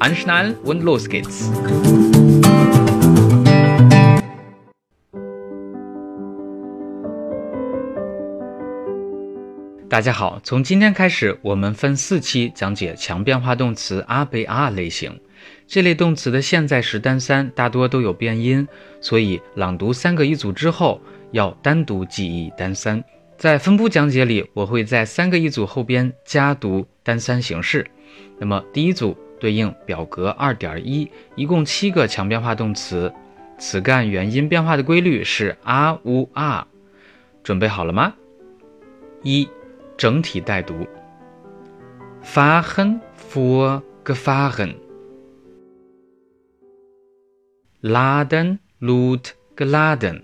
Anschnallen und los geht's！大家好，从今天开始，我们分四期讲解强变化动词 a b a 类型。这类动词的现在时单三大多都有变音，所以朗读三个一组之后要单独记忆单三。在分部讲解里，我会在三个一组后边加读单三形式。那么第一组对应表格二点一，一共七个强变化动词，词干元音变化的规律是 a u r。准备好了吗？一整体带读：fahren vor gefahren。laden lut geladen。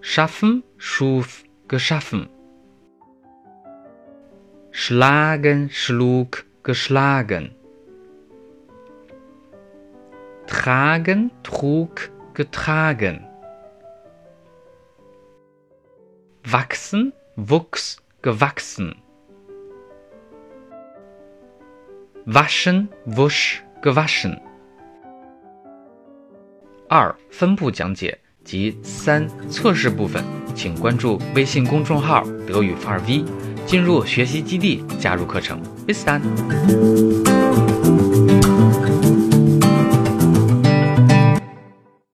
schaffen schuf geschaffen。schlagen schlug geschlagen。tragen trug getragen。wachsen, wuchs, gewachsen. waschen, wusch, gewaschen。二、分部讲解及三、测试部分，请关注微信公众号“德语范儿 V”， 进入学习基地，加入课程。Bis dann。